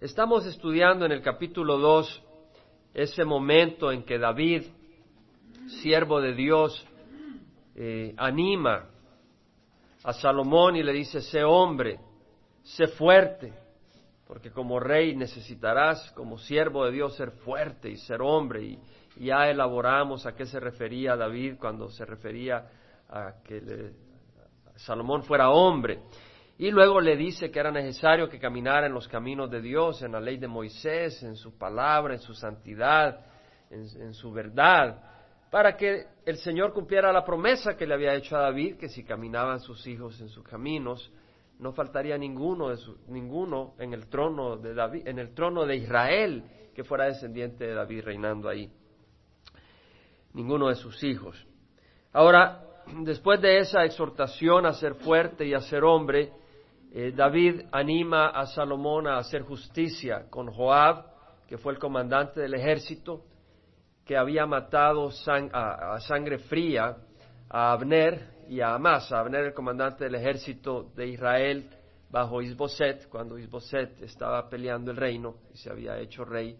Estamos estudiando en el capítulo 2 ese momento en que David, siervo de Dios, eh, anima a Salomón y le dice, sé hombre, sé fuerte, porque como rey necesitarás, como siervo de Dios, ser fuerte y ser hombre. Y, ya elaboramos a qué se refería David cuando se refería a que Salomón fuera hombre. Y luego le dice que era necesario que caminara en los caminos de Dios, en la ley de Moisés, en su palabra, en su santidad, en su verdad, para que el Señor cumpliera la promesa que le había hecho a David, que si caminaban sus hijos en sus caminos, no faltaría ninguno, de ninguno en el trono de David, en el trono de Israel que fuera descendiente de David reinando ahí. Ninguno de sus hijos. Ahora, después de esa exhortación a ser fuerte y a ser hombre, eh, David anima a Salomón a hacer justicia con Joab, que fue el comandante del ejército, que había matado a sangre fría a Abner y a Amasa, Abner el comandante del ejército de Israel bajo Isboset, cuando Isboset estaba peleando el reino y se había hecho rey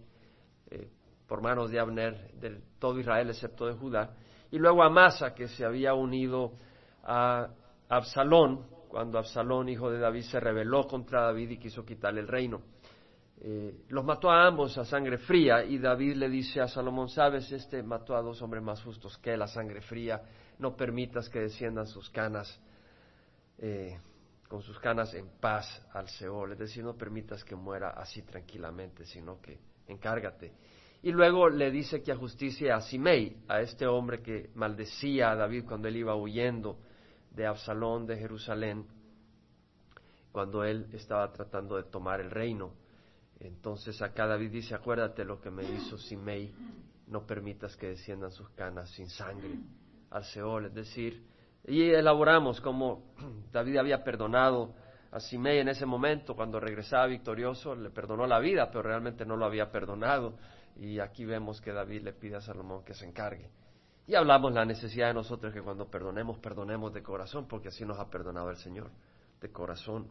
eh, por manos de Abner de todo Israel excepto de Judá, y luego Amasa que se había unido a Absalón cuando Absalón, hijo de David, se rebeló contra David y quiso quitarle el reino. Eh, los mató a ambos a sangre fría y David le dice a Salomón, sabes, este mató a dos hombres más justos que él a sangre fría, no permitas que desciendan sus canas, eh, con sus canas en paz al Seol, es decir, no permitas que muera así tranquilamente, sino que encárgate. Y luego le dice que a justicia a Simei, a este hombre que maldecía a David cuando él iba huyendo de Absalón de Jerusalén, cuando él estaba tratando de tomar el reino. Entonces acá David dice, acuérdate lo que me hizo Simei, no permitas que desciendan sus canas sin sangre al Seol, es decir, y elaboramos como David había perdonado a Simei en ese momento, cuando regresaba victorioso, le perdonó la vida, pero realmente no lo había perdonado. Y aquí vemos que David le pide a Salomón que se encargue. Y hablamos la necesidad de nosotros que cuando perdonemos, perdonemos de corazón, porque así nos ha perdonado el Señor, de corazón.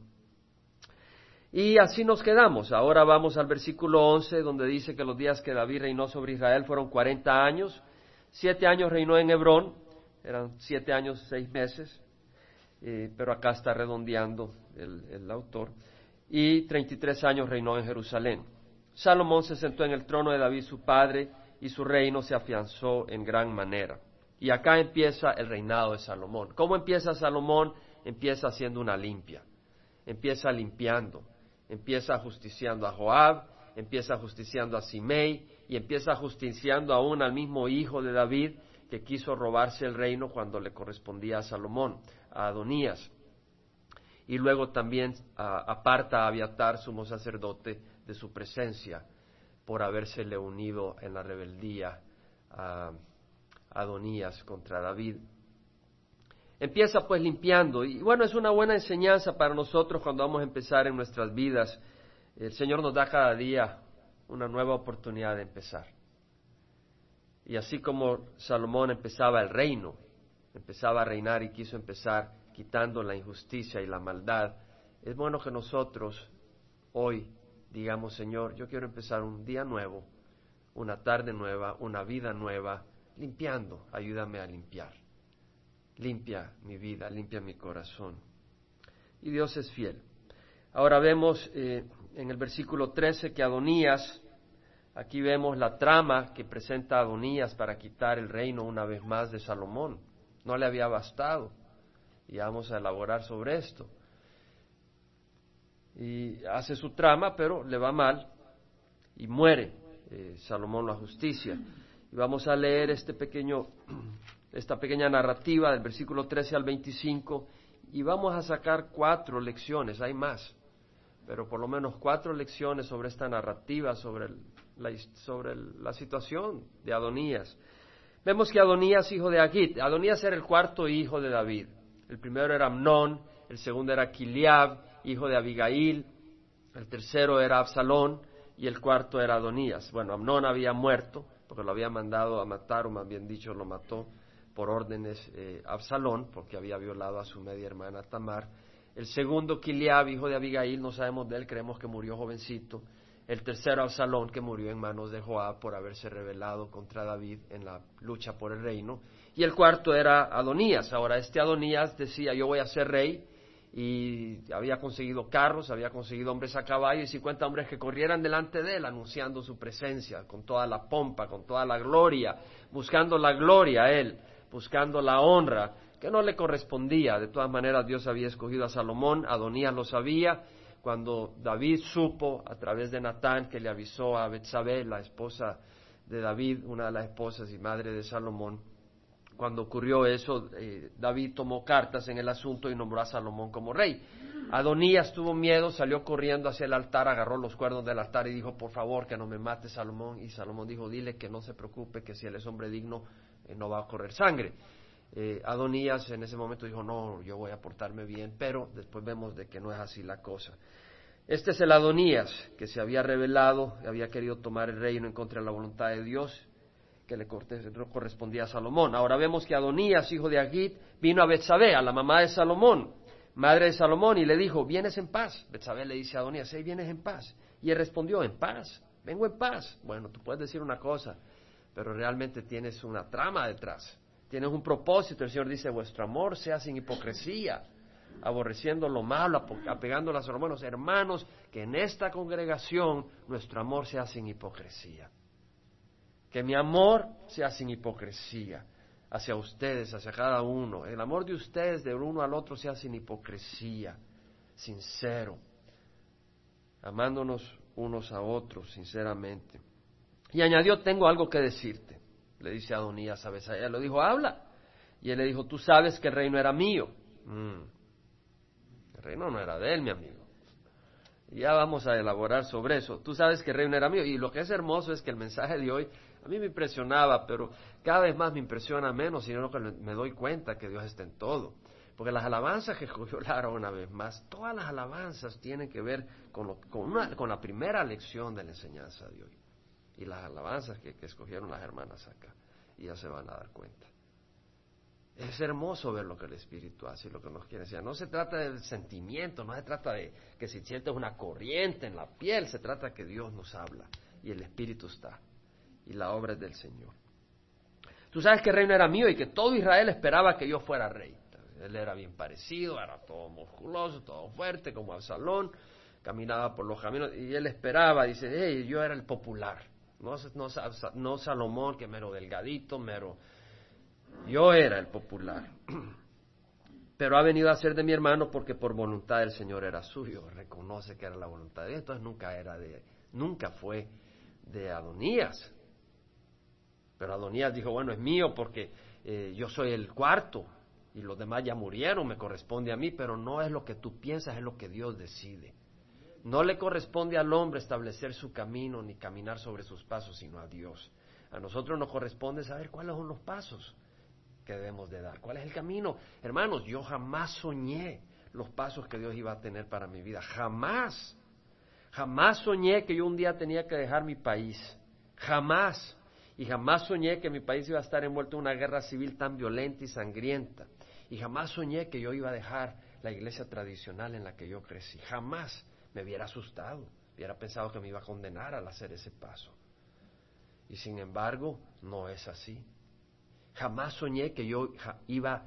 Y así nos quedamos. Ahora vamos al versículo 11, donde dice que los días que David reinó sobre Israel fueron 40 años. Siete años reinó en Hebrón, eran siete años, seis meses, eh, pero acá está redondeando el, el autor. Y 33 años reinó en Jerusalén. Salomón se sentó en el trono de David su padre y su reino se afianzó en gran manera. Y acá empieza el reinado de Salomón. ¿Cómo empieza Salomón? Empieza haciendo una limpia, empieza limpiando empieza justiciando a Joab, empieza justiciando a Simei y empieza justiciando aún al mismo hijo de David que quiso robarse el reino cuando le correspondía a Salomón, a Adonías. Y luego también aparta a Abiatar, sumo sacerdote, de su presencia por habérsele unido en la rebeldía a Adonías contra David. Empieza pues limpiando. Y bueno, es una buena enseñanza para nosotros cuando vamos a empezar en nuestras vidas. El Señor nos da cada día una nueva oportunidad de empezar. Y así como Salomón empezaba el reino, empezaba a reinar y quiso empezar quitando la injusticia y la maldad, es bueno que nosotros hoy digamos, Señor, yo quiero empezar un día nuevo, una tarde nueva, una vida nueva, limpiando, ayúdame a limpiar limpia mi vida, limpia mi corazón. Y Dios es fiel. Ahora vemos eh, en el versículo 13 que Adonías, aquí vemos la trama que presenta Adonías para quitar el reino una vez más de Salomón. No le había bastado. Y vamos a elaborar sobre esto. Y hace su trama, pero le va mal y muere eh, Salomón la justicia. Y vamos a leer este pequeño esta pequeña narrativa del versículo 13 al 25 y vamos a sacar cuatro lecciones, hay más, pero por lo menos cuatro lecciones sobre esta narrativa, sobre, la, sobre la situación de Adonías. Vemos que Adonías, hijo de Agit, Adonías era el cuarto hijo de David. El primero era Amnón, el segundo era Kiliab, hijo de Abigail, el tercero era Absalón y el cuarto era Adonías. Bueno, Amnón había muerto porque lo había mandado a matar, o más bien dicho, lo mató por órdenes eh, Absalón, porque había violado a su media hermana Tamar. El segundo, Kiliab, hijo de Abigail, no sabemos de él, creemos que murió jovencito. el tercero Absalón, que murió en manos de Joab por haberse rebelado contra David en la lucha por el reino, y el cuarto era Adonías. Ahora, este Adonías decía, yo voy a ser rey, y había conseguido carros, había conseguido hombres a caballo y 50 hombres que corrieran delante de él anunciando su presencia con toda la pompa, con toda la gloria, buscando la gloria a él, buscando la honra que no le correspondía. De todas maneras Dios había escogido a Salomón, Adonías lo sabía, cuando David supo a través de Natán que le avisó a Betsabé, la esposa de David, una de las esposas y madre de Salomón, cuando ocurrió eso, eh, David tomó cartas en el asunto y nombró a Salomón como rey. Adonías tuvo miedo, salió corriendo hacia el altar, agarró los cuernos del altar y dijo, por favor, que no me mate Salomón. Y Salomón dijo, dile que no se preocupe, que si él es hombre digno, eh, no va a correr sangre. Eh, Adonías en ese momento dijo, no, yo voy a portarme bien, pero después vemos de que no es así la cosa. Este es el Adonías que se había revelado, había querido tomar el reino en contra de la voluntad de Dios que le correspondía a Salomón. Ahora vemos que Adonías, hijo de Agit, vino a Betsabé, a la mamá de Salomón, madre de Salomón, y le dijo, ¿vienes en paz? Betsabé le dice a Adonías, ¿sí vienes en paz? Y él respondió, en paz, vengo en paz. Bueno, tú puedes decir una cosa, pero realmente tienes una trama detrás, tienes un propósito. El Señor dice, vuestro amor sea sin hipocresía, aborreciendo lo malo, apegando a los hermanos, que en esta congregación nuestro amor sea sin hipocresía. Que mi amor sea sin hipocresía hacia ustedes, hacia cada uno. El amor de ustedes de uno al otro sea sin hipocresía, sincero, amándonos unos a otros, sinceramente. Y añadió, tengo algo que decirte. Le dice Adonías a Ella le dijo, habla. Y él le dijo, tú sabes que el reino era mío. Mm. El reino no era de él, mi amigo. Ya vamos a elaborar sobre eso. Tú sabes que el reino era mío. Y lo que es hermoso es que el mensaje de hoy a mí me impresionaba, pero cada vez más me impresiona menos, sino que me doy cuenta que Dios está en todo. Porque las alabanzas que escogió Lara una vez más, todas las alabanzas tienen que ver con, con, la primera lección de la enseñanza de hoy. Y las alabanzas que, escogieron las hermanas acá. Y ya se van a dar cuenta. Es hermoso ver lo que el Espíritu hace y lo que nos quiere decir. No se trata del sentimiento, no se trata de que si sientes una corriente en la piel, se trata que Dios nos habla y el Espíritu está y la obra es del Señor. Tú sabes que el reino era mío y que todo Israel esperaba que yo fuera rey. Él era bien parecido, era todo musculoso, todo fuerte, como Absalón, caminaba por los caminos y él esperaba, dice, hey, yo era el popular, no, no, no Salomón, que mero delgadito, mero... Yo era el popular. Pero ha venido a ser de mi hermano porque por voluntad del Señor era suyo. Reconoce que era la voluntad de Dios. Entonces nunca era de, nunca fue de Adonías. Pero Adonías dijo, bueno, es mío porque eh, yo soy el cuarto y los demás ya murieron, me corresponde a mí, pero no es lo que tú piensas, es lo que Dios decide. No le corresponde al hombre establecer su camino ni caminar sobre sus pasos, sino a Dios. A nosotros nos corresponde saber cuáles son los pasos que debemos de dar, cuál es el camino. Hermanos, yo jamás soñé los pasos que Dios iba a tener para mi vida, jamás. Jamás soñé que yo un día tenía que dejar mi país, jamás y jamás soñé que mi país iba a estar envuelto en una guerra civil tan violenta y sangrienta. Y jamás soñé que yo iba a dejar la iglesia tradicional en la que yo crecí. Jamás me hubiera asustado, hubiera pensado que me iba a condenar al hacer ese paso. Y sin embargo, no es así. Jamás soñé que yo iba,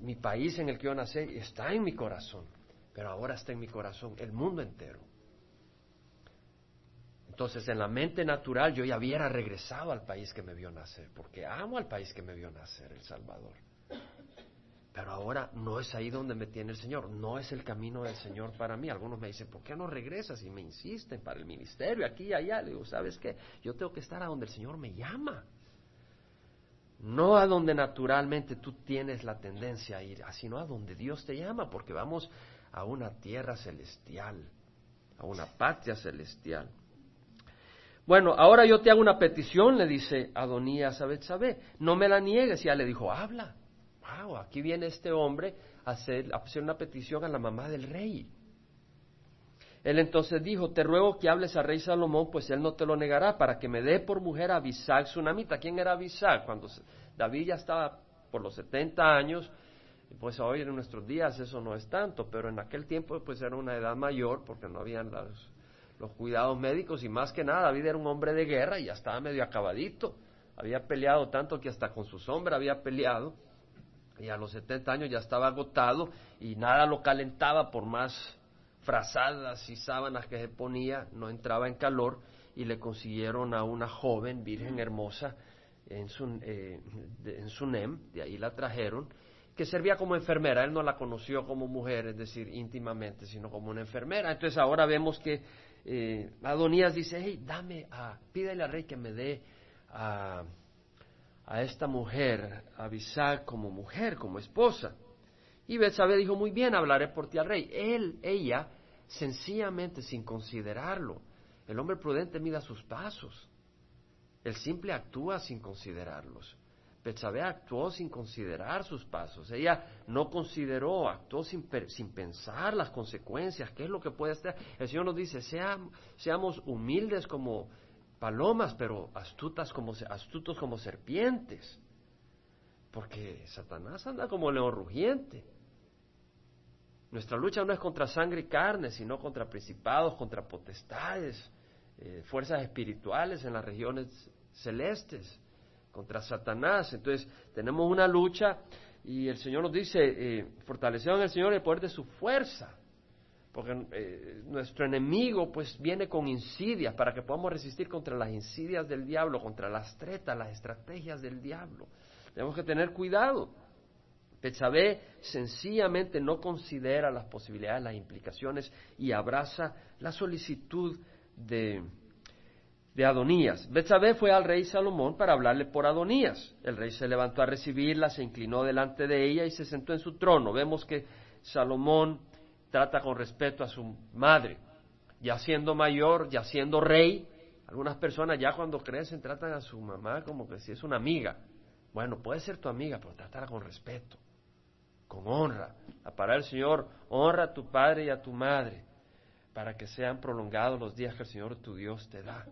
mi país en el que yo nací está en mi corazón, pero ahora está en mi corazón, el mundo entero. Entonces, en la mente natural yo ya hubiera regresado al país que me vio nacer, porque amo al país que me vio nacer, El Salvador. Pero ahora no es ahí donde me tiene el Señor, no es el camino del Señor para mí. Algunos me dicen, ¿por qué no regresas? Y me insisten para el ministerio, aquí y allá. Le digo, ¿sabes qué? Yo tengo que estar a donde el Señor me llama. No a donde naturalmente tú tienes la tendencia a ir, sino a donde Dios te llama, porque vamos a una tierra celestial, a una patria celestial. Bueno, ahora yo te hago una petición, le dice Adonías a Betsabé. No me la niegues. Y ya le dijo, habla. Wow, aquí viene este hombre a hacer, a hacer una petición a la mamá del rey. Él entonces dijo, te ruego que hables al rey Salomón, pues él no te lo negará, para que me dé por mujer a Abisag Tsunamita. ¿Quién era Abisag? Cuando David ya estaba por los 70 años, pues hoy en nuestros días eso no es tanto, pero en aquel tiempo pues era una edad mayor, porque no habían las los cuidados médicos y más que nada David era un hombre de guerra y ya estaba medio acabadito. Había peleado tanto que hasta con su sombra había peleado y a los 70 años ya estaba agotado y nada lo calentaba por más frazadas y sábanas que se ponía, no entraba en calor y le consiguieron a una joven, virgen hermosa, en, su, eh, en Sunem, de ahí la trajeron, que servía como enfermera. Él no la conoció como mujer, es decir, íntimamente, sino como una enfermera. Entonces ahora vemos que eh, Adonías dice, hey, dame a, pídele al rey que me dé a, a esta mujer, a Abisag, como mujer, como esposa. Y Betsabé dijo, muy bien, hablaré por ti al rey. Él, ella, sencillamente sin considerarlo. El hombre prudente mira sus pasos. El simple actúa sin considerarlos. Betsabé actuó sin considerar sus pasos. Ella no consideró, actuó sin, sin, pensar las consecuencias, qué es lo que puede estar. El Señor nos dice, seamos humildes como palomas, pero astutas como, astutos como serpientes. Porque Satanás anda como león rugiente. Nuestra lucha no es contra sangre y carne, sino contra principados, contra potestades, eh, fuerzas espirituales en las regiones celestes, contra Satanás. Entonces, tenemos una lucha y el Señor nos dice, eh, en el Señor el poder de su fuerza, porque eh, nuestro enemigo pues viene con insidias para que podamos resistir contra las insidias del diablo, contra las tretas, las estrategias del diablo. Tenemos que tener cuidado. Betsabé sencillamente no considera las posibilidades, las implicaciones y abraza la solicitud de, de Adonías. Betsabé fue al rey Salomón para hablarle por Adonías. El rey se levantó a recibirla, se inclinó delante de ella y se sentó en su trono. Vemos que Salomón trata con respeto a su madre. Ya siendo mayor, ya siendo rey, algunas personas ya cuando crecen tratan a su mamá como que si es una amiga. Bueno, puede ser tu amiga, pero trátala con respeto con honra. La palabra del Señor, honra a tu padre y a tu madre, para que sean prolongados los días que el Señor tu Dios te da,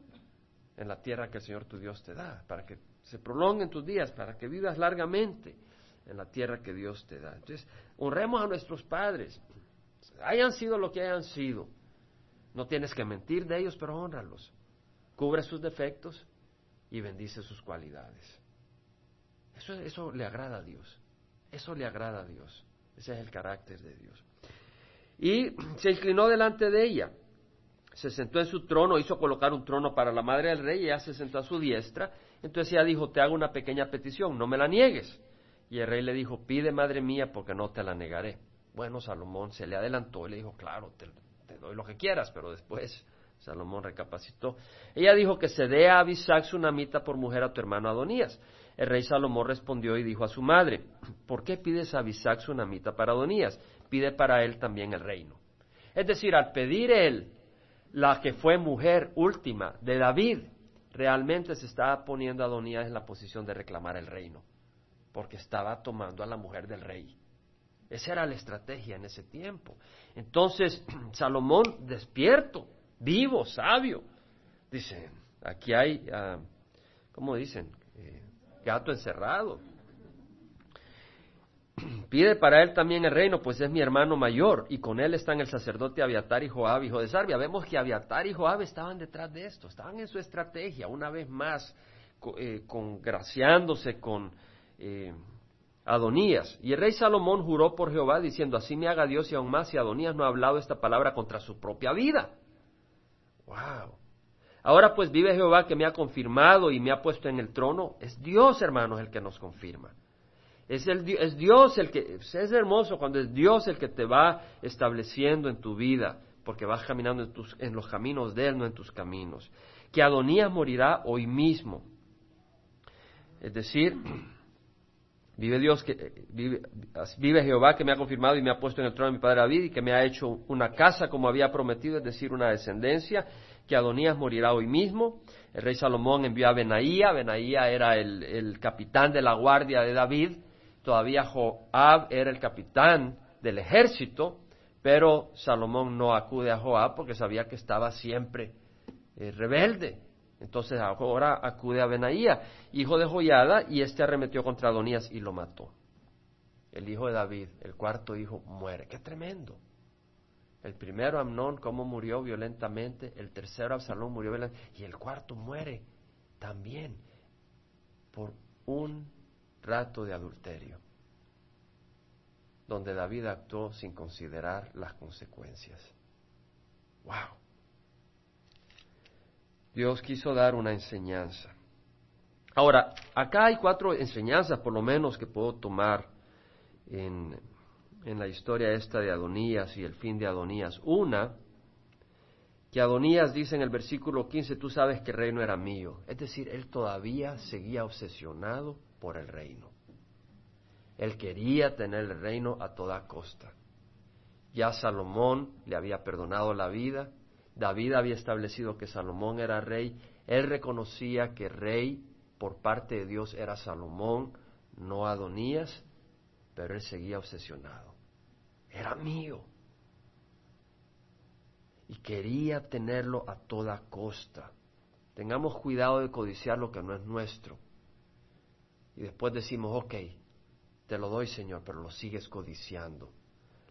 en la tierra que el Señor tu Dios te da, para que se prolonguen tus días, para que vivas largamente en la tierra que Dios te da. Entonces, honremos a nuestros padres, hayan sido lo que hayan sido. No tienes que mentir de ellos, pero honralos. Cubre sus defectos y bendice sus cualidades. Eso, eso le agrada a Dios. Eso le agrada a Dios. Ese es el carácter de Dios. Y se inclinó delante de ella. Se sentó en su trono, hizo colocar un trono para la madre del rey, y ella se sentó a su diestra. Entonces ella dijo, te hago una pequeña petición, no me la niegues. Y el rey le dijo, pide madre mía, porque no te la negaré. Bueno, Salomón se le adelantó y le dijo, claro, te, doy lo que quieras, pero después Salomón recapacitó. Ella dijo que se dé a Abisag Sunamita por mujer a tu hermano Adonías. El rey Salomón respondió y dijo a su madre, ¿por qué pides a Abisac namita para Adonías? Pide para él también el reino. Es decir, al pedir él la que fue mujer última de David, realmente se estaba poniendo a Adonías en la posición de reclamar el reino, porque estaba tomando a la mujer del rey. Esa era la estrategia en ese tiempo. Entonces, Salomón, despierto, vivo, sabio, dice, aquí hay, uh, ¿cómo dicen? Eh, gato encerrado. Pide para él también el reino, pues es mi hermano mayor, y con él están el sacerdote Abiatar y Joab, hijo de Sarbia. Vemos que Abiatar y Joab estaban detrás de esto, estaban en su estrategia, una vez más, eh, congraciándose con eh, Adonías. Y el rey Salomón juró por Jehová, diciendo, así me haga Dios y aún más si Adonías no ha hablado esta palabra contra su propia vida. ¡Wow! Ahora pues vive Jehová que me ha confirmado y me ha puesto en el trono. Es Dios, hermanos, el que nos confirma. Es, Dios el que, es hermoso cuando es Dios el que te va estableciendo en tu vida, porque vas caminando en, tus, en los caminos de Él, no en tus caminos. Que Adonías morirá hoy mismo. Es decir, vive Dios que vive, vive, Jehová que me ha confirmado y me ha puesto en el trono de mi padre David y que me ha hecho una casa como había prometido, es decir, una descendencia que Adonías morirá hoy mismo. El rey Salomón envió a Benaía, Benaía era el, capitán de la guardia de David, todavía Joab era el capitán del ejército, pero Salomón no acude a Joab porque sabía que estaba siempre eh, rebelde. Entonces ahora acude a Benaía, hijo de Joyada, y este arremetió contra Adonías y lo mató. El hijo de David, el cuarto hijo, muere. ¡Qué tremendo! El primero Amnón, cómo murió violentamente, el tercero Absalón murió violentamente, y el cuarto muere también por un rato de adulterio, donde David actuó sin considerar las consecuencias. ¡Wow! Dios quiso dar una enseñanza. Ahora, acá hay cuatro enseñanzas por lo menos que puedo tomar en, en la historia esta de Adonías y el fin de Adonías. Una, que Adonías dice en el versículo 15, tú sabes que el reino era mío. Es decir, él todavía seguía obsesionado el reino. Él quería tener el reino a toda costa. Ya Salomón le había perdonado la vida, David había establecido que Salomón era rey, él reconocía que rey por parte de Dios era Salomón, no Adonías, pero él seguía obsesionado. Era mío. Y quería tenerlo a toda costa. Tengamos cuidado de codiciar lo que no es nuestro. Y después decimos, ok, te lo doy Señor, pero lo sigues codiciando.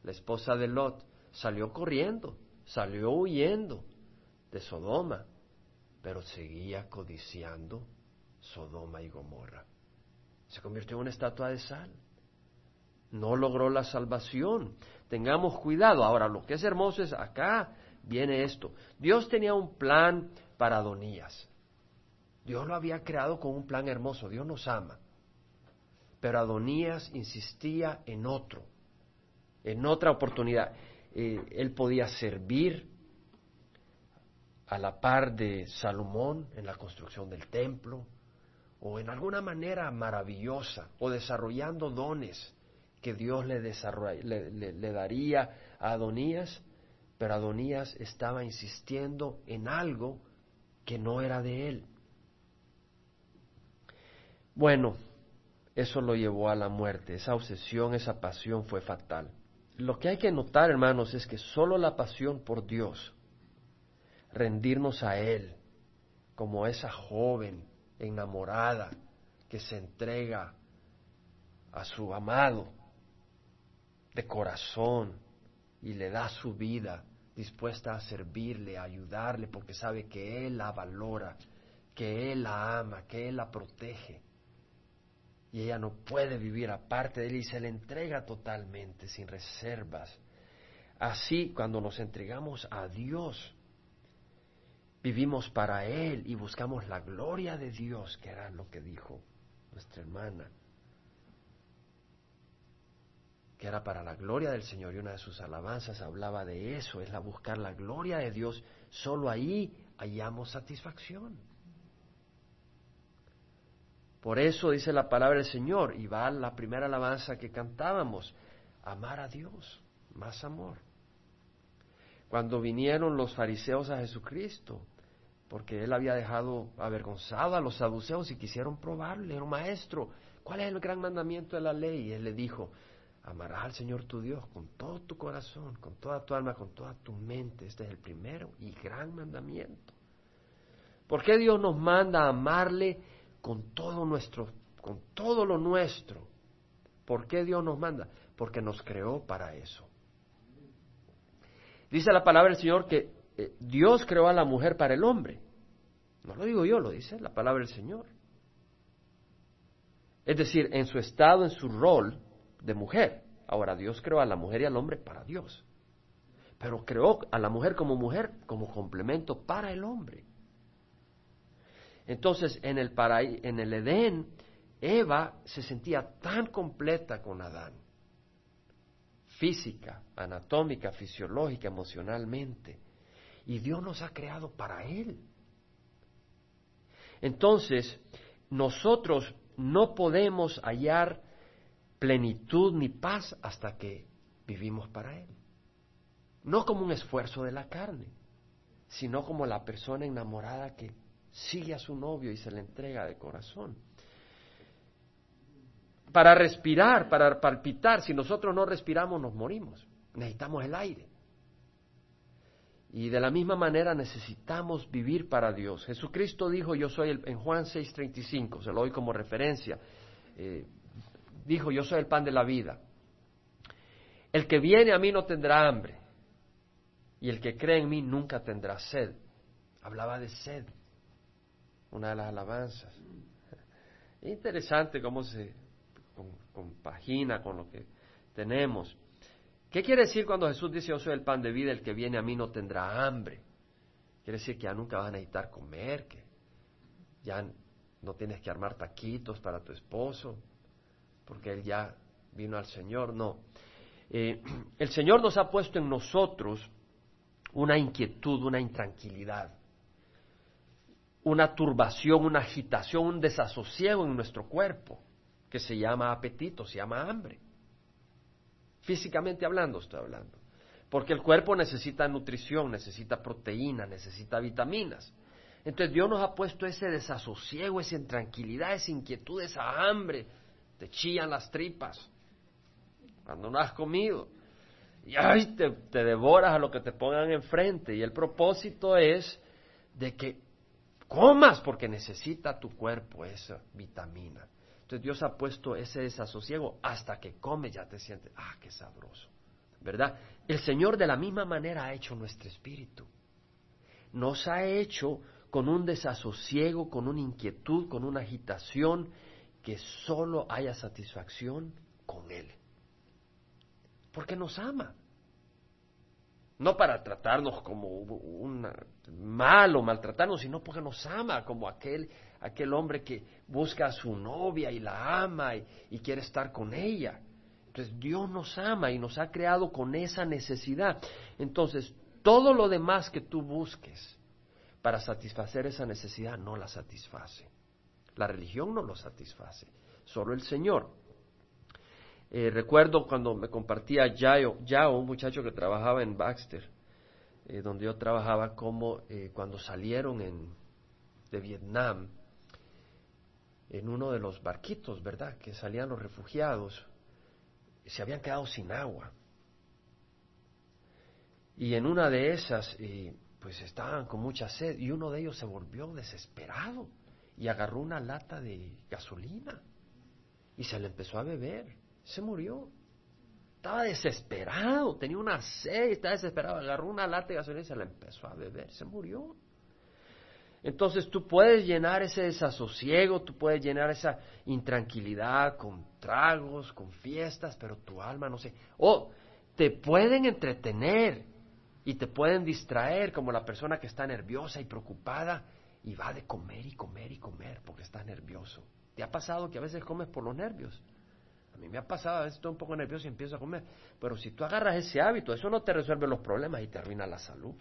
La esposa de Lot salió corriendo, salió huyendo de Sodoma, pero seguía codiciando Sodoma y Gomorra. Se convirtió en una estatua de sal. No logró la salvación. Tengamos cuidado. Ahora, lo que es hermoso es acá viene esto. Dios tenía un plan para Adonías. Dios lo había creado con un plan hermoso. Dios nos ama. Pero Adonías insistía en otro, en otra oportunidad. Eh, él podía servir a la par de Salomón en la construcción del templo, o en alguna manera maravillosa, o desarrollando dones que Dios le, le, daría a Adonías, pero Adonías estaba insistiendo en algo que no era de él. Bueno, eso lo llevó a la muerte, esa obsesión, esa pasión fue fatal. Lo que hay que notar, hermanos, es que solo la pasión por Dios, rendirnos a Él, como esa joven enamorada que se entrega a su amado de corazón y le da su vida dispuesta a servirle, a ayudarle, porque sabe que Él la valora, que Él la ama, que Él la protege y ella no puede vivir aparte de él y se le entrega totalmente, sin reservas. Así, cuando nos entregamos a Dios, vivimos para Él y buscamos la gloria de Dios, que era lo que dijo nuestra hermana, que era para la gloria del Señor y una de sus alabanzas hablaba de eso, es la buscar la gloria de Dios, solo ahí hallamos satisfacción. Por eso dice la palabra del Señor, y va la primera alabanza que cantábamos, amar a Dios, más amor. Cuando vinieron los fariseos a Jesucristo, porque él había dejado avergonzado a los saduceos y quisieron probarle, era maestro, ¿cuál es el gran mandamiento de la ley? Y él le dijo, amarás al Señor tu Dios con todo tu corazón, con toda tu alma, con toda tu mente. Este es el primero y gran mandamiento. ¿Por qué Dios nos manda a amarle con todo nuestro, con todo lo nuestro. ¿Por qué Dios nos manda? Porque nos creó para eso. Dice la palabra del Señor que eh, Dios creó a la mujer para el hombre. No lo digo yo, lo dice la palabra del Señor. Es decir, en su estado, en su rol de mujer. Ahora, Dios creó a la mujer y al hombre para Dios. Pero creó a la mujer como mujer, como complemento para el hombre. Entonces, en el, en el Edén, Eva se sentía tan completa con Adán, física, anatómica, fisiológica, emocionalmente. Y Dios nos ha creado para Él. Entonces, nosotros no podemos hallar plenitud ni paz hasta que vivimos para Él. No como un esfuerzo de la carne, sino como la persona enamorada que sigue a su novio y se le entrega de corazón. Para respirar, para palpitar, si nosotros no respiramos nos morimos. Necesitamos el aire. Y de la misma manera necesitamos vivir para Dios. Jesucristo dijo, yo soy el, en Juan 6:35, se lo doy como referencia, eh, dijo, yo soy el pan de la vida. El que viene a mí no tendrá hambre, y el que cree en mí nunca tendrá sed. Hablaba de sed, una de las alabanzas. Interesante cómo se compagina con lo que tenemos. ¿Qué quiere decir cuando Jesús dice yo soy el pan de vida, el que viene a mí no tendrá hambre? Quiere decir que ya nunca vas a necesitar comer, que ya no tienes que armar taquitos para tu esposo, porque él ya vino al Señor. No. Eh, el Señor nos ha puesto en nosotros una inquietud, una intranquilidad, una turbación, una agitación, un desasosiego en nuestro cuerpo, que se llama apetito, se llama hambre. Físicamente hablando estoy hablando. Porque el cuerpo necesita nutrición, necesita proteína, necesita vitaminas. Entonces Dios nos ha puesto ese desasosiego, esa intranquilidad, esa inquietud, esa hambre. Te chillan las tripas cuando no has comido. Y ay, te, te devoras a lo que te pongan enfrente. Y el propósito es de que comas porque necesita tu cuerpo esa vitamina. Entonces Dios ha puesto ese desasosiego hasta que come ya te sientes, ah, qué sabroso. ¿Verdad? El Señor de la misma manera ha hecho nuestro espíritu. Nos ha hecho con un desasosiego, con una inquietud, con una agitación, que solo haya satisfacción con Él. Porque nos ama. No para tratarnos como un mal o maltratarnos, sino porque nos ama, como aquel aquel hombre que busca a su novia y la ama y, quiere estar con ella. Entonces Dios nos ama y nos ha creado con esa necesidad. Entonces, todo lo demás que tú busques para satisfacer esa necesidad no la satisface. La religión no lo satisface, solo el Señor. Eh, recuerdo cuando me compartía Yao, Yao, un muchacho que trabajaba en Baxter, eh, donde yo trabajaba, como eh, cuando salieron en, de Vietnam, en uno de los barquitos, ¿verdad?, que salían los refugiados, se habían quedado sin agua. Y en una de esas, pues estaban con mucha sed, y uno de ellos se volvió desesperado y agarró una lata de gasolina y se le empezó a beber. Se murió. Estaba desesperado, tenía una sed, estaba desesperado. Agarró una lata de gasolina y se la empezó a beber. Se murió. Entonces tú puedes llenar ese desasosiego, tú puedes llenar esa intranquilidad con tragos, con fiestas, pero tu alma no sé. O te pueden entretener y te pueden distraer como la persona que está nerviosa y preocupada y va de comer y comer y comer porque está nervioso. ¿Te ha pasado que a veces comes por los nervios? A mí me ha pasado, a veces estoy un poco nervioso y empiezo a comer. Pero si tú agarras ese hábito, eso no te resuelve los problemas y te arruina la salud.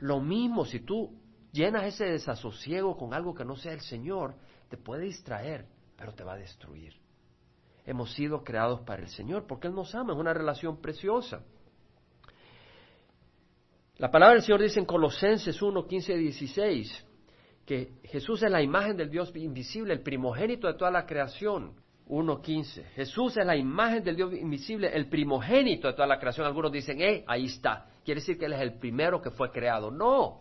Lo mismo, si tú llenas ese desasosiego con algo que no sea el Señor, te puede distraer, pero te va a destruir. Hemos sido creados para el Señor porque Él nos ama, es una relación preciosa. La palabra del Señor dice en Colosenses 1, 15 y 16 que Jesús es la imagen del Dios invisible, el primogénito de toda la creación. 1.15. Jesús es la imagen del Dios invisible, el primogénito de toda la creación. Algunos dicen, eh, ahí está. Quiere decir que Él es el primero que fue creado. No,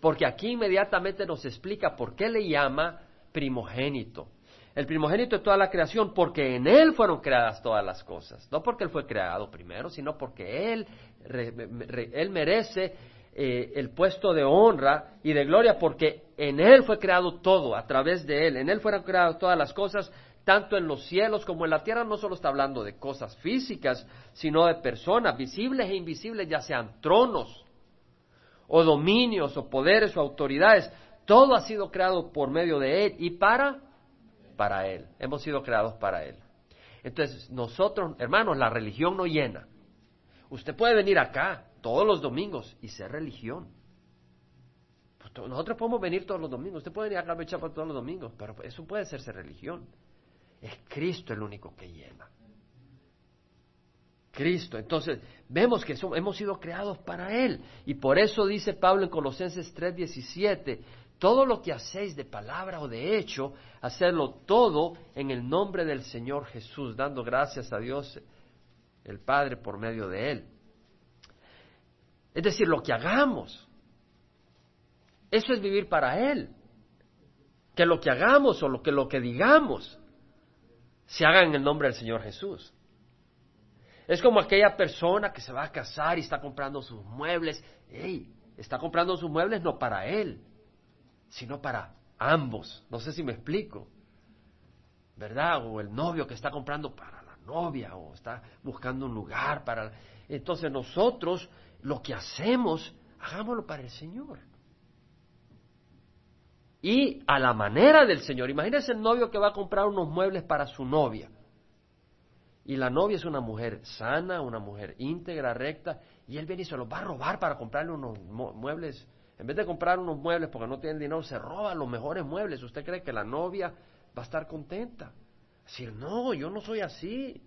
porque aquí inmediatamente nos explica por qué le llama primogénito. El primogénito de toda la creación, porque en Él fueron creadas todas las cosas. No porque Él fue creado primero, sino porque Él, él merece eh, el puesto de honra y de gloria, porque en Él fue creado todo, a través de Él. En Él fueron creadas todas las cosas, tanto en los cielos como en la tierra. No solo está hablando de cosas físicas, sino de personas visibles e invisibles, ya sean tronos, o dominios o poderes o autoridades. Todo ha sido creado por medio de Él y para, Él. Hemos sido creados para Él. Entonces, nosotros, hermanos, la religión no llena. Usted puede venir acá todos los domingos y ser religión. Pues, nosotros podemos venir todos los domingos. Usted puede venir acá a Chapa todos los domingos, pero eso puede serse religión. Es Cristo el único que llena. Cristo. Entonces, vemos que hemos sido creados para Él. Y por eso dice Pablo en Colosenses 3:17, todo lo que hacéis de palabra o de hecho, hacerlo todo en el nombre del Señor Jesús, dando gracias a Dios el Padre por medio de Él. Es decir, lo que hagamos, eso es vivir para Él. Que lo que hagamos o lo que, lo que digamos se haga en el nombre del Señor Jesús. Es como aquella persona que se va a casar y está comprando sus muebles. ¡Ey! Está comprando sus muebles no para él, sino para ambos. No sé si me explico. ¿Verdad? O el novio que está comprando para la novia o está buscando un lugar para... Entonces nosotros lo que hacemos, hagámoslo para el Señor. Y a la manera del Señor. Imagínese el novio que va a comprar unos muebles para su novia. Y la novia es una mujer sana, una mujer íntegra, recta, y él viene y se los va a robar para comprarle unos muebles. En vez de comprar unos muebles porque no tiene dinero, se roba los mejores muebles. ¿Usted cree que la novia va a estar contenta? Decir, no, yo no soy así.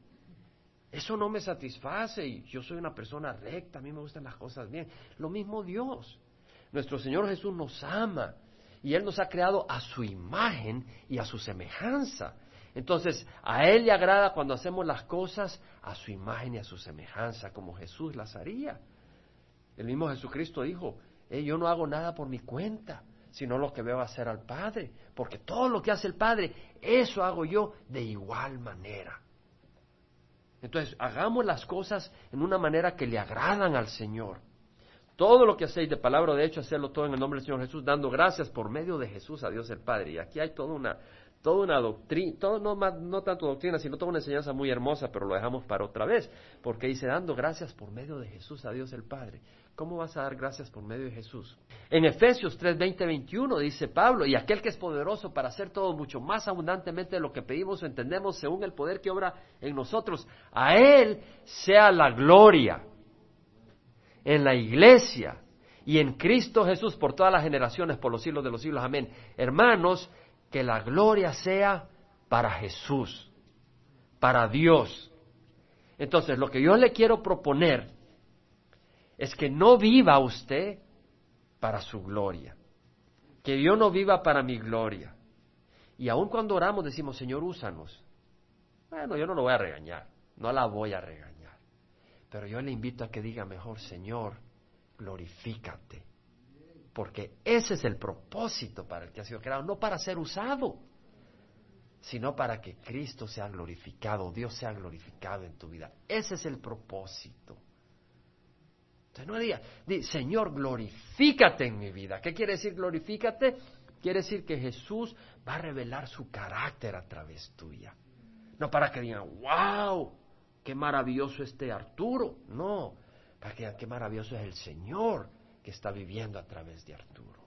Eso no me satisface yo soy una persona recta, a mí me gustan las cosas bien. Lo mismo Dios. Nuestro Señor Jesús nos ama y Él nos ha creado a su imagen y a su semejanza. Entonces, a Él le agrada cuando hacemos las cosas a su imagen y a su semejanza, como Jesús las haría. El mismo Jesucristo dijo, yo no hago nada por mi cuenta, sino lo que veo hacer al Padre, porque todo lo que hace el Padre, eso hago yo de igual manera. Entonces, hagamos las cosas en una manera que le agradan al Señor. Todo lo que hacéis de palabra o de hecho, hacerlo todo en el nombre del Señor Jesús, dando gracias por medio de Jesús a Dios el Padre. Y aquí hay toda una toda una doctrina, todo, no, no tanto doctrina, sino toda una enseñanza muy hermosa, pero lo dejamos para otra vez, porque dice dando gracias por medio de Jesús a Dios el Padre. ¿Cómo vas a dar gracias por medio de Jesús? En Efesios 3, 20, 21 dice Pablo, y aquel que es poderoso para hacer todo mucho más abundantemente de lo que pedimos o entendemos según el poder que obra en nosotros, a Él sea la gloria en la iglesia y en Cristo Jesús por todas las generaciones, por los siglos de los siglos. Amén. Hermanos, que la gloria sea para Jesús, para Dios. Entonces, lo que yo le quiero proponer es que no viva usted para su gloria, que yo no viva para mi gloria. Y aun cuando oramos decimos, Señor, úsanos. Bueno, yo no lo voy a regañar, no la voy a regañar. Pero yo le invito a que diga mejor, Señor, glorifícate porque ese es el propósito para el que ha sido creado, no para ser usado, sino para que Cristo sea glorificado, Dios sea glorificado en tu vida. Ese es el propósito. Entonces no diga, Señor, glorifícate en mi vida. ¿Qué quiere decir glorifícate? Quiere decir que Jesús va a revelar su carácter a través tuya. No para que digan, wow, qué maravilloso este Arturo. No, que qué maravilloso es el Señor que está viviendo a través de Arturo.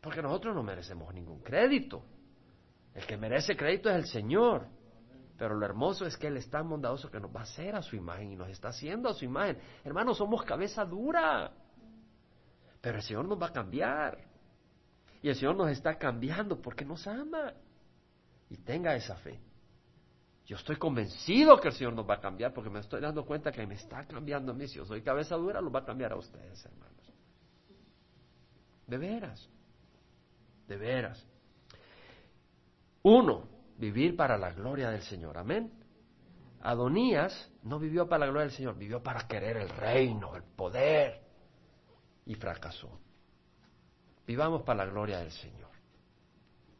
Porque nosotros no merecemos ningún crédito. El que merece crédito es el Señor. Pero lo hermoso es que Él es tan bondadoso que nos va a hacer a su imagen y nos está haciendo a su imagen. Hermanos, somos cabeza dura. Pero el Señor nos va a cambiar. Y el Señor nos está cambiando porque nos ama. Y tenga esa fe. Yo estoy convencido que el Señor nos va a cambiar porque me estoy dando cuenta que me está cambiando a mí. Si yo soy cabeza dura, lo va a cambiar a ustedes, hermanos. De veras. De veras. Uno, vivir para la gloria del Señor. Amén. Adonías no vivió para la gloria del Señor, vivió para querer el reino, el poder. Y fracasó. Vivamos para la gloria del Señor.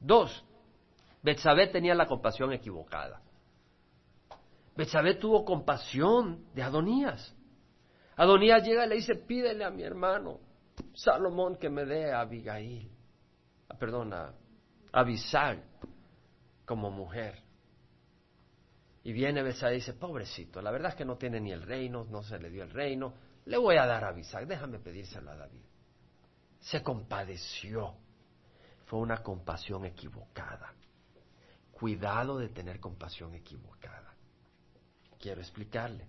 Dos, Betsabé tenía la compasión equivocada. Betsabé tuvo compasión de Adonías. Adonías llega y le dice, pídele a mi hermano Salomón que me dé a Abigail, ah, perdón, a Abisal como mujer. Y viene Betsabé y dice, pobrecito, la verdad es que no tiene ni el reino, no se le dio el reino, le voy a dar a Abisal, déjame pedírselo a David. Se compadeció. Fue una compasión equivocada. Cuidado de tener compasión equivocada quiero explicarle.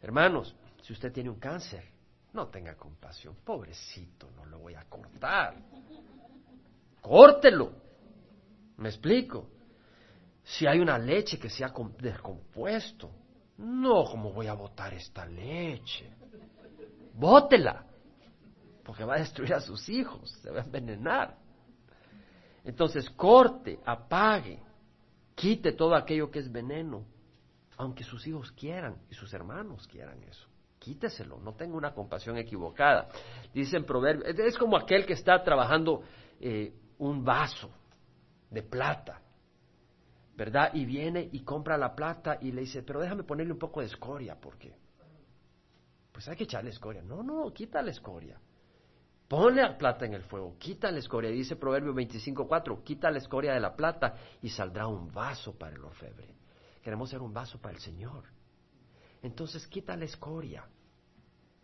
Hermanos, si usted tiene un cáncer, no tenga compasión. Pobrecito, no lo voy a cortar. Córtelo. ¿Me explico? Si hay una leche que se ha descompuesto, no, ¿cómo voy a botar esta leche? Bótela, porque va a destruir a sus hijos, se va a envenenar. Entonces, corte, apague, quite todo aquello que es veneno aunque sus hijos quieran y sus hermanos quieran eso. Quíteselo, no tenga una compasión equivocada. Dicen proverbios, es como aquel que está trabajando eh, un vaso de plata ¿verdad? Y viene y compra la plata y le dice, pero déjame ponerle un poco de escoria, porque pues hay que echarle escoria. No, no, quita la escoria. Ponle la plata en el fuego, quita la escoria. Dice Proverbio 25.4, quita la escoria de la plata y saldrá un vaso para el orfebre. Queremos ser un vaso para el Señor. Entonces quita la escoria.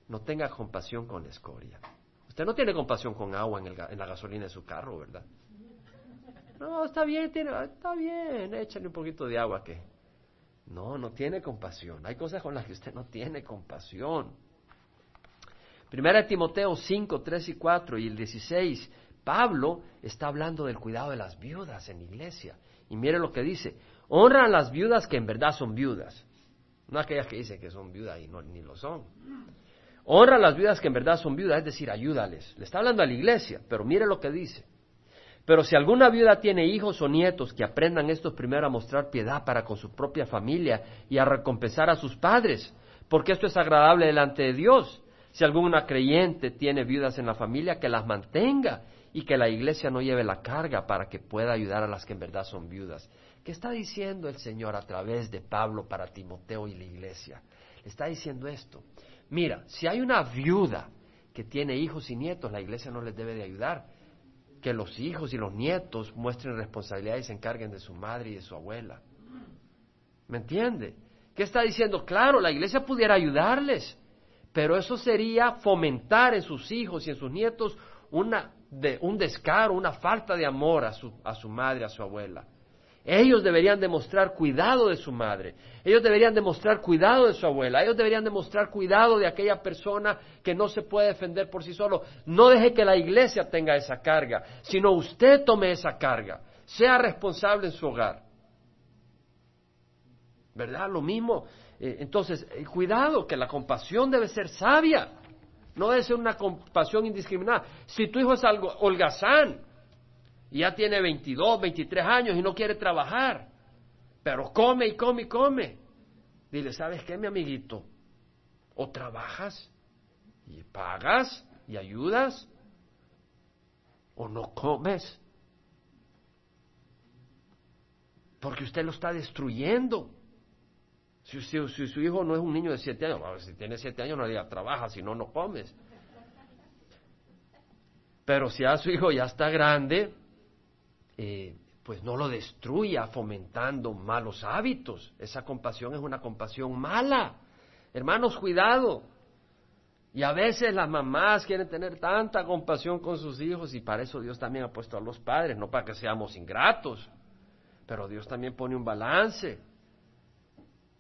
No tenga compasión con la escoria. Usted no tiene compasión con agua en, la gasolina de su carro, ¿verdad? No, está bien, tiene, está bien, échale un poquito de agua que. No, no tiene compasión. Hay cosas con las que usted no tiene compasión. Primera de Timoteo 5, 3 y 4 y el 16, Pablo está hablando del cuidado de las viudas en la iglesia. Y mire lo que dice, honra a las viudas que en verdad son viudas. No aquellas que dicen que son viudas y no, ni lo son. Honra a las viudas que en verdad son viudas, es decir, ayúdales. Le está hablando a la iglesia, pero mire lo que dice. Pero si alguna viuda tiene hijos o nietos, que aprendan estos primero a mostrar piedad para con su propia familia y a recompensar a sus padres, porque esto es agradable delante de Dios. Si alguna creyente tiene viudas en la familia, que las mantenga y que la iglesia no lleve la carga para que pueda ayudar a las que en verdad son viudas. ¿Qué está diciendo el Señor a través de Pablo para Timoteo y la iglesia? Le está diciendo esto. Mira, si hay una viuda que tiene hijos y nietos, la iglesia no les debe de ayudar. Que los hijos y los nietos muestren responsabilidad y se encarguen de su madre y de su abuela. ¿Me entiende? ¿Qué está diciendo? Claro, la iglesia pudiera ayudarles, pero eso sería fomentar en sus hijos y en sus nietos una, de, un descaro, una falta de amor a su, a su madre, a su abuela. Ellos deberían demostrar cuidado de su madre, ellos deberían demostrar cuidado de su abuela, ellos deberían demostrar cuidado de aquella persona que no se puede defender por sí solo. No deje que la iglesia tenga esa carga, sino usted tome esa carga, sea responsable en su hogar. ¿Verdad? Lo mismo eh, entonces, eh, cuidado, que la compasión debe ser sabia, no debe ser una compasión indiscriminada. Si tu hijo es algo holgazán, y ya tiene 22, 23 años y no quiere trabajar, pero come y come y come, dile, ¿sabes qué, mi amiguito? O trabajas y pagas y ayudas, o no comes, porque usted lo está destruyendo. Si, su hijo no es un niño de siete años, si tiene siete años no diga trabaja, si no, no comes. Pero si a su hijo ya está grande, eh, pues no lo destruya fomentando malos hábitos. Esa compasión es una compasión mala. Hermanos, cuidado. Y a veces las mamás quieren tener tanta compasión con sus hijos y para eso Dios también ha puesto a los padres, no para que seamos ingratos, pero Dios también pone un balance.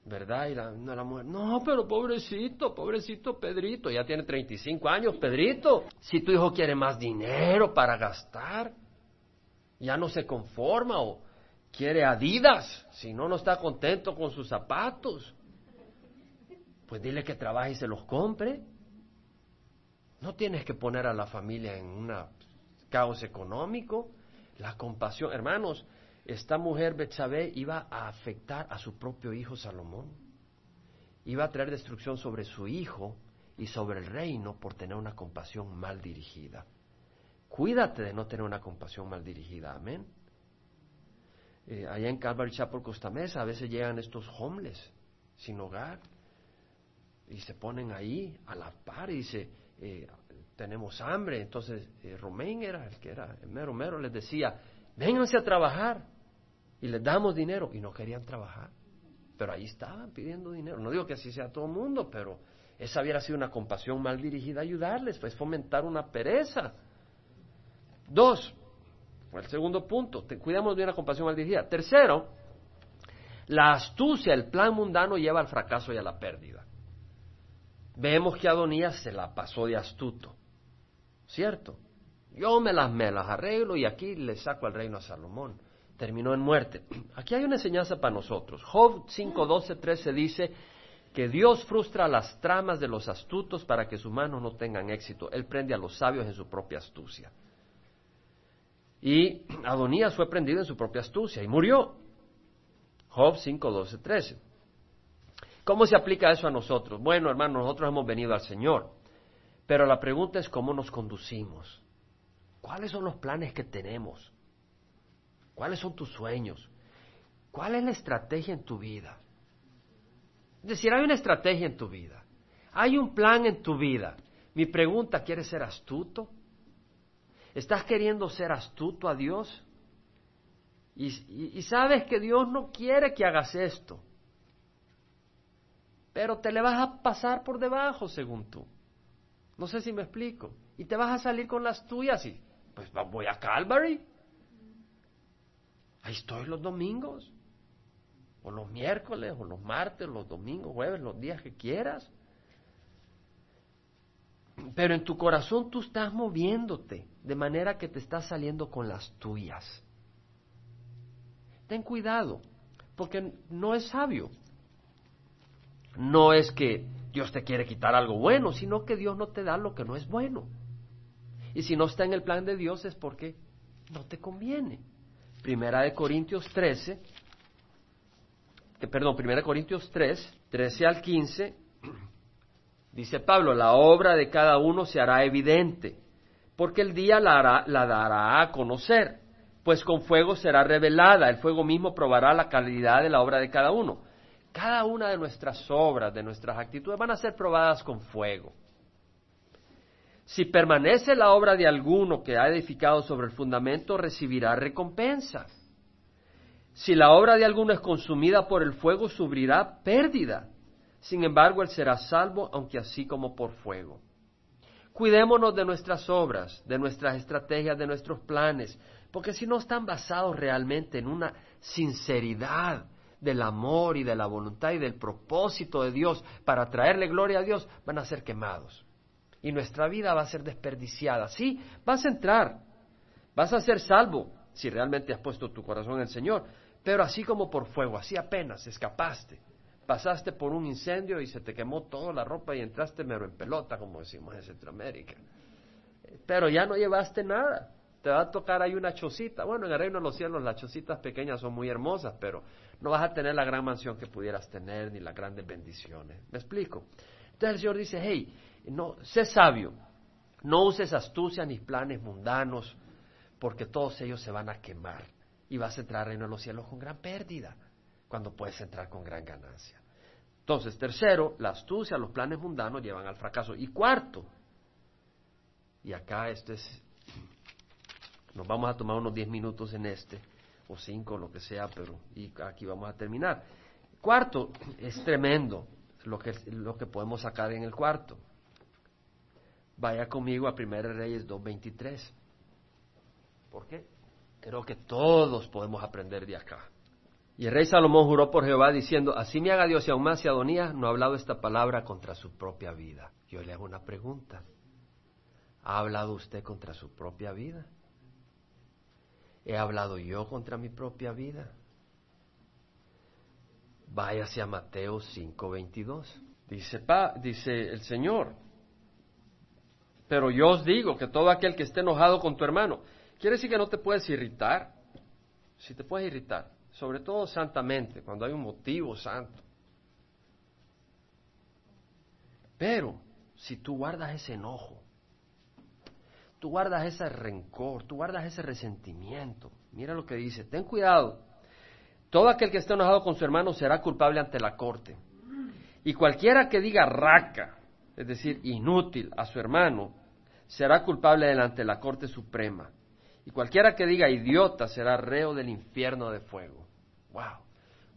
¿Verdad? Y la, mujer, no, pero pobrecito, pobrecito Pedrito, ya tiene 35 años, Pedrito. Si tu hijo quiere más dinero para gastar, ya no se conforma o quiere Adidas, si no, no está contento con sus zapatos, pues dile que trabaje y se los compre. No tienes que poner a la familia en un caos económico. La compasión, hermanos, esta mujer Betsabé iba a afectar a su propio hijo Salomón. Iba a traer destrucción sobre su hijo y sobre el reino por tener una compasión mal dirigida. Cuídate de no tener una compasión mal dirigida. Amén. Eh, allá en Calvary Chapel Costa Mesa a veces llegan estos homeless sin hogar y se ponen ahí a la par y dice, eh, tenemos hambre. Entonces eh, Romain era el que era, el mero mero les decía, vénganse a trabajar y les damos dinero y no querían trabajar. Pero ahí estaban pidiendo dinero. No digo que así sea todo el mundo, pero esa hubiera sido una compasión mal dirigida ayudarles, pues fomentar una pereza. Dos, el segundo punto, te, cuidamos de una compasión mal dirigida. Tercero, la astucia, el plan mundano lleva al fracaso y a la pérdida. Vemos que Adonías se la pasó de astuto, ¿cierto? Yo me las, me las arreglo y aquí le saco el reino a Salomón terminó en muerte. Aquí hay una enseñanza para nosotros. Job 5, 12, 13 dice que Dios frustra las tramas de los astutos para que sus manos no tengan éxito. Él prende a los sabios en su propia astucia. Y Adonías fue prendido en su propia astucia y murió. Job 5, 12, 13. ¿Cómo se aplica eso a nosotros? Bueno, hermanos, nosotros hemos venido al Señor, pero la pregunta es cómo nos conducimos. ¿Cuáles son los planes que tenemos? ¿Cuáles son tus sueños? ¿Cuál es la estrategia en tu vida? Es decir, hay una estrategia en tu vida. Hay un plan en tu vida. Mi pregunta, ¿quieres ser astuto? ¿Estás queriendo ser astuto a Dios? Y, sabes que Dios no quiere que hagas esto. Pero te le vas a pasar por debajo, según tú. No sé si me explico. Y te vas a salir con las tuyas y, pues voy a Calvary. Ahí estoy los domingos o los miércoles, o los martes, los domingos, jueves, los días que quieras. Pero en tu corazón tú estás moviéndote, de manera que te estás saliendo con las tuyas. Ten cuidado, porque no es sabio. No es que Dios te quiere quitar algo bueno, sino que Dios no te da lo que no es bueno. Y si no está en el plan de Dios es porque no te conviene. Primera de Corintios 13, perdón, 1 Corintios 3, 13 al 15, dice Pablo, la obra de cada uno se hará evidente, porque el día la, dará a conocer, pues con fuego será revelada, el fuego mismo probará la calidad de la obra de cada uno. Cada una de nuestras obras, de nuestras actitudes, van a ser probadas con fuego. Si permanece la obra de alguno que ha edificado sobre el fundamento, recibirá recompensa. Si la obra de alguno es consumida por el fuego, sufrirá pérdida. Sin embargo, él será salvo, aunque así como por fuego. Cuidémonos de nuestras obras, de nuestras estrategias, de nuestros planes, porque si no están basados realmente en una sinceridad del amor y de la voluntad y del propósito de Dios para traerle gloria a Dios, van a ser quemados. Y nuestra vida va a ser desperdiciada. Sí, vas a entrar, vas a ser salvo si realmente has puesto tu corazón en el Señor, pero así como por fuego, así apenas escapaste. Pasaste por un incendio y se te quemó toda la ropa y entraste mero en pelota, como decimos en Centroamérica. Pero ya no llevaste nada. Te va a tocar ahí una chocita. Bueno, en el reino de los cielos las chocitas pequeñas son muy hermosas, pero no vas a tener la gran mansión que pudieras tener ni las grandes bendiciones. ¿Me explico? Entonces el Señor dice, hey, no, sé sabio, no uses astucia ni planes mundanos, porque todos ellos se van a quemar y vas a entrar al reino de los cielos con gran pérdida, cuando puedes entrar con gran ganancia. Entonces, tercero, la astucia, los planes mundanos llevan al fracaso. Y cuarto, y acá este es, nos vamos a tomar unos diez minutos en este, o cinco, lo que sea, pero y aquí vamos a terminar. Cuarto, es tremendo lo que, lo que podemos sacar en el cuarto. Vaya conmigo a 1 Reyes 2.23. ¿Por qué? Creo que todos podemos aprender de acá. Y el rey Salomón juró por Jehová diciendo, así me haga Dios y aún más si Adonías no ha hablado esta palabra contra su propia vida. Yo le hago una pregunta. ¿Ha hablado usted contra su propia vida? ¿He hablado yo contra mi propia vida? Váyase a Mateo 5:22. Dice, dice el Señor, pero yo os digo que todo aquel que esté enojado con tu hermano, Quiere decir que no te puedes irritar. Si te puedes irritar, sobre todo santamente, cuando hay un motivo santo. Pero si tú guardas ese enojo, tú guardas ese rencor, tú guardas ese resentimiento, mira lo que dice, ten cuidado. Todo aquel que esté enojado con su hermano será culpable ante la corte. Y cualquiera que diga raca, es decir, inútil a su hermano, será culpable delante de la Corte Suprema. Y cualquiera que diga idiota será reo del infierno de fuego. Wow.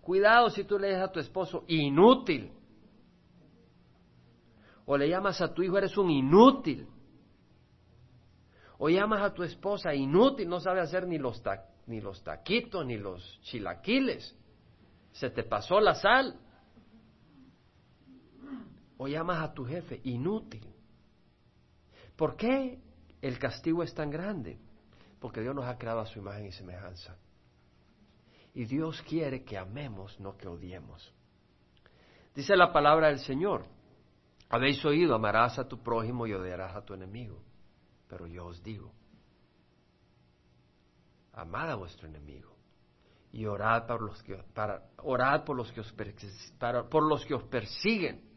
Cuidado si tú le dices a tu esposo inútil. O le llamas a tu hijo eres un inútil. O llamas a tu esposa inútil, no sabe hacer ni los, ni los taquitos ni los chilaquiles. Se te pasó la sal. O llamas a tu jefe inútil. ¿Por qué el castigo es tan grande? Porque Dios nos ha creado a su imagen y semejanza. Y Dios quiere que amemos, no que odiemos. Dice la palabra del Señor, habéis oído, amarás a tu prójimo y odiarás a tu enemigo. Pero yo os digo, amad a vuestro enemigo y orad por los que, orad por los que os, por los que os persiguen,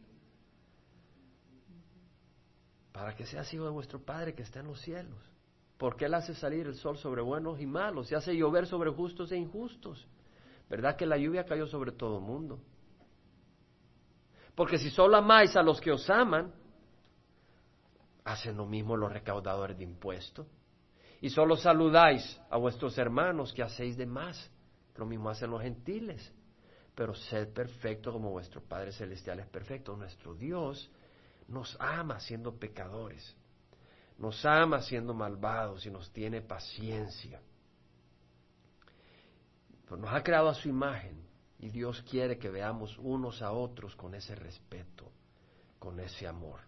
para que sea hijo de vuestro Padre que está en los cielos porque Él hace salir el sol sobre buenos y malos y hace llover sobre justos e injustos. ¿Verdad que la lluvia cayó sobre todo el mundo? Porque si solo amáis a los que os aman, hacen lo mismo los recaudadores de impuestos. Y solo saludáis a vuestros hermanos que hacéis de más. Lo mismo hacen los gentiles. Pero sed perfecto como vuestro Padre Celestial es perfecto. Nuestro Dios nos ama siendo pecadores. Nos ama siendo malvados y nos tiene paciencia. Pues nos ha creado a su imagen y Dios quiere que veamos unos a otros con ese respeto, con ese amor.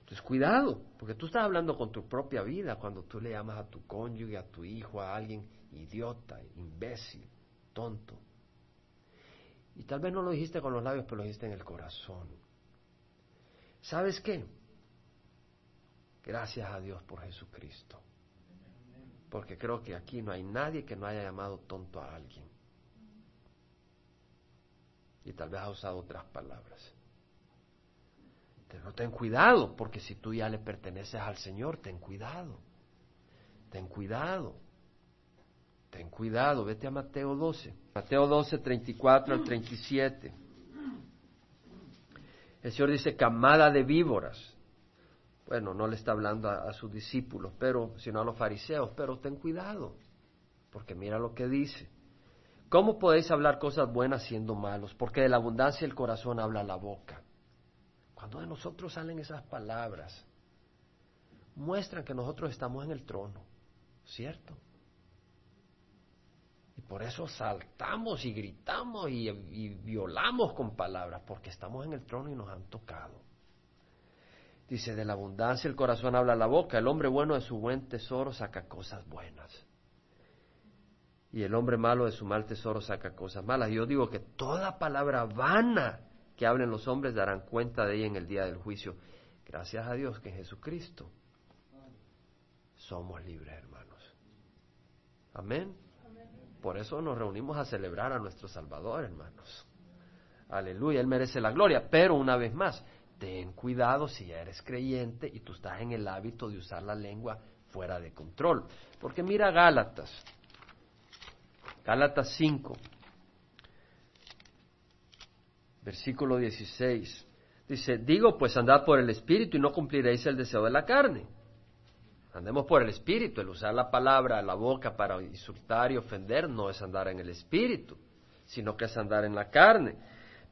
Entonces, cuidado, porque tú estás hablando con tu propia vida cuando tú le llamas a tu cónyuge, a tu hijo, a alguien idiota, imbécil, tonto. Y tal vez no lo dijiste con los labios, pero lo dijiste en el corazón. ¿Sabes qué? Gracias a Dios por Jesucristo. Porque creo que aquí no hay nadie que no haya llamado tonto a alguien. Y tal vez ha usado otras palabras. Pero ten cuidado, porque si tú ya le perteneces al Señor, ten cuidado. Ten cuidado. Ten cuidado. Vete a Mateo 12. Mateo 12, 34 al 37. El Señor dice, camada de víboras. Bueno, no le está hablando a, sus discípulos, pero sino a los fariseos, pero ten cuidado, porque mira lo que dice. ¿Cómo podéis hablar cosas buenas siendo malos? Porque de la abundancia el corazón habla la boca. Cuando de nosotros salen esas palabras, muestran que nosotros estamos en el trono, ¿cierto? Y por eso saltamos y gritamos y, y violamos con palabras, porque estamos en el trono y nos han tocado. Dice, de la abundancia el corazón habla la boca, el hombre bueno de su buen tesoro saca cosas buenas. Y el hombre malo de su mal tesoro saca cosas malas. Yo digo que toda palabra vana que hablen los hombres darán cuenta de ella en el día del juicio. Gracias a Dios que en Jesucristo somos libres, hermanos. Amén. Por eso nos reunimos a celebrar a nuestro Salvador, hermanos. Aleluya, Él merece la gloria. Pero una vez más, ten cuidado si eres creyente y tú estás en el hábito de usar la lengua fuera de control. Porque mira Gálatas, Gálatas 5, versículo 16. Dice, digo pues andad por el Espíritu y no cumpliréis el deseo de la carne. Andemos por el Espíritu, el usar la palabra, la boca para insultar y ofender no es andar en el Espíritu, sino que es andar en la carne.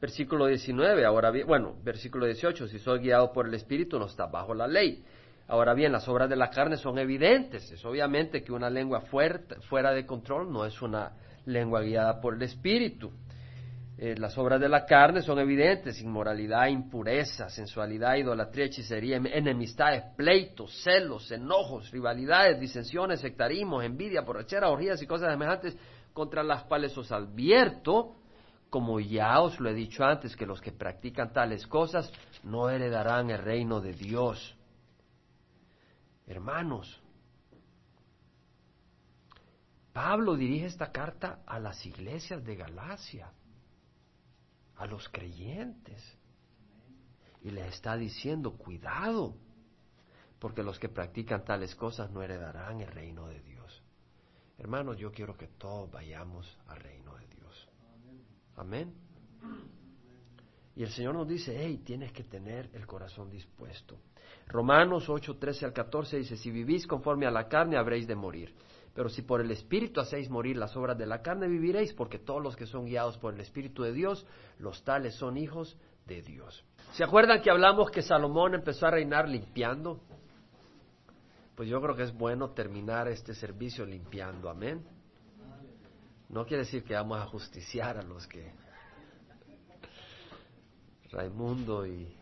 Versículo 19, ahora bien, bueno, versículo 18, si soy guiado por el Espíritu no está bajo la ley. Ahora bien, las obras de la carne son evidentes. Es obviamente que una lengua fuera de control no es una lengua guiada por el Espíritu. Eh, las obras de la carne son evidentes, inmoralidad, impureza, sensualidad, idolatría, hechicería, enemistades, pleitos, celos, enojos, rivalidades, disensiones, sectarismos, envidia, borrachera, orgías y cosas semejantes contra las cuales os advierto como ya os lo he dicho antes, que los que practican tales cosas no heredarán el reino de Dios. Hermanos, Pablo dirige esta carta a las iglesias de Galacia, a los creyentes, y les está diciendo, cuidado, porque los que practican tales cosas no heredarán el reino de Dios. Hermanos, yo quiero que todos vayamos al reino. Amén. Y el Señor nos dice, hey, tienes que tener el corazón dispuesto. Romanos 8, 13 al 14 dice, si vivís conforme a la carne habréis de morir. Pero si por el Espíritu hacéis morir las obras de la carne, viviréis, porque todos los que son guiados por el Espíritu de Dios, los tales son hijos de Dios. ¿Se acuerdan que hablamos que Salomón empezó a reinar limpiando? Pues yo creo que es bueno terminar este servicio limpiando, amén. No quiere decir que vamos a justiciar a los que Raimundo y,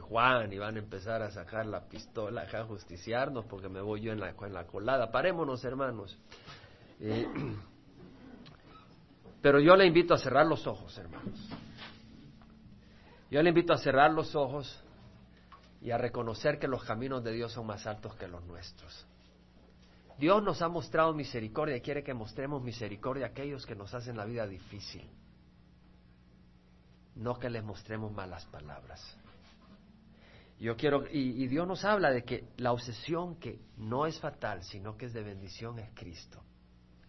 Juan y van a empezar a sacar la pistola a justiciarnos porque me voy yo en la, colada. Parémonos, hermanos. Eh, pero yo le invito a cerrar los ojos, hermanos. Yo le invito a cerrar los ojos y a reconocer que los caminos de Dios son más altos que los nuestros. Dios nos ha mostrado misericordia y quiere que mostremos misericordia a aquellos que nos hacen la vida difícil. No que les mostremos malas palabras. Yo quiero, y, Dios nos habla de que la obsesión que no es fatal, sino que es de bendición, es Cristo.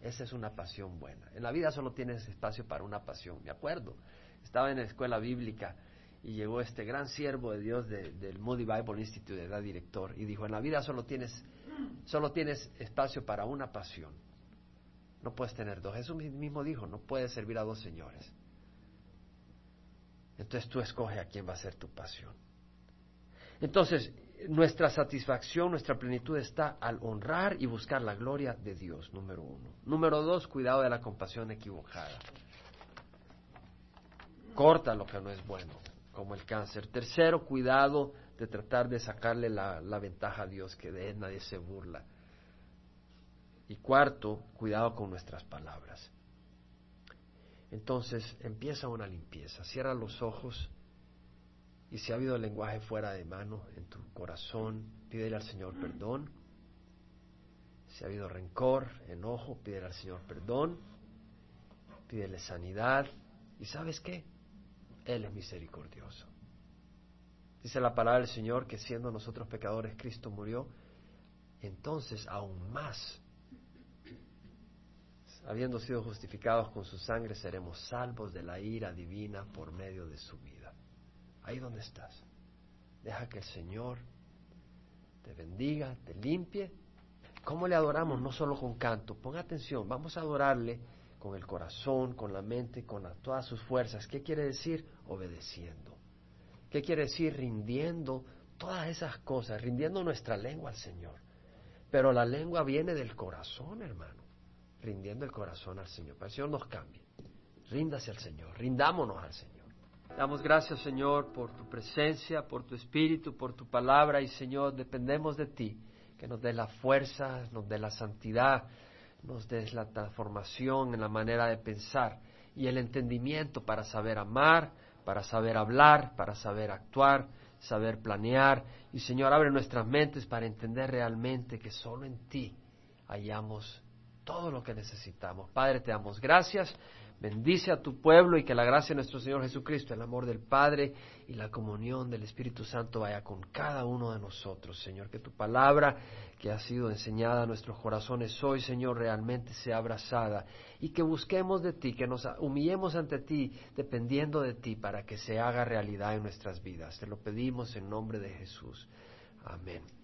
Esa es una pasión buena. En la vida solo tienes espacio para una pasión. Me acuerdo, estaba en la escuela bíblica y llegó este gran siervo de Dios del Moody Bible Institute, edad director, y dijo, en la vida solo tienes, solo tienes espacio para una pasión. No puedes tener dos. Jesús mismo dijo, no puedes servir a dos señores. Entonces tú escoges a quién va a ser tu pasión. Entonces, nuestra satisfacción, nuestra plenitud está al honrar y buscar la gloria de Dios, número uno. Número dos, cuidado de la compasión equivocada. Corta lo que no es bueno, como el cáncer. Tercero, cuidado de tratar de sacarle la, ventaja a Dios, que de él nadie se burla. Y cuarto, cuidado con nuestras palabras. Entonces empieza una limpieza. Cierra los ojos y si ha habido lenguaje fuera de mano en tu corazón, pídele al Señor perdón. Si ha habido rencor, enojo, pídele al Señor perdón. Pídele sanidad. ¿Y sabes qué? Él es misericordioso. Dice la palabra del Señor que siendo nosotros pecadores, Cristo murió. Entonces, aún más, habiendo sido justificados con su sangre, seremos salvos de la ira divina por medio de su vida ahí donde estás. Deja que el Señor te bendiga, te limpie. ¿Cómo le adoramos? No solo con canto. Ponga atención, vamos a adorarle con el corazón, con la mente, con todas sus fuerzas. ¿Qué quiere decir? Obedeciendo. ¿Qué quiere decir? Rindiendo todas esas cosas, rindiendo nuestra lengua al Señor. Pero la lengua viene del corazón, hermano. Rindiendo el corazón al Señor. Para el Señor nos cambie. Ríndase al Señor. Rindámonos al Señor. Damos gracias, Señor, por tu presencia, por tu espíritu, por tu palabra y, Señor, dependemos de ti, que nos des la fuerza, nos des la santidad, nos des la transformación en la manera de pensar y el entendimiento para saber amar, para saber hablar, para saber actuar, saber planear. Y, Señor, abre nuestras mentes para entender realmente que solo en ti hallamos todo lo que necesitamos. Padre, te damos gracias Bendice a tu pueblo y que la gracia de nuestro Señor Jesucristo, el amor del Padre y la comunión del Espíritu Santo vaya con cada uno de nosotros, Señor. Que tu palabra que ha sido enseñada a nuestros corazones hoy, Señor, realmente sea abrazada y que busquemos de ti, que nos humillemos ante ti, dependiendo de ti, para que se haga realidad en nuestras vidas. Te lo pedimos en nombre de Jesús. Amén.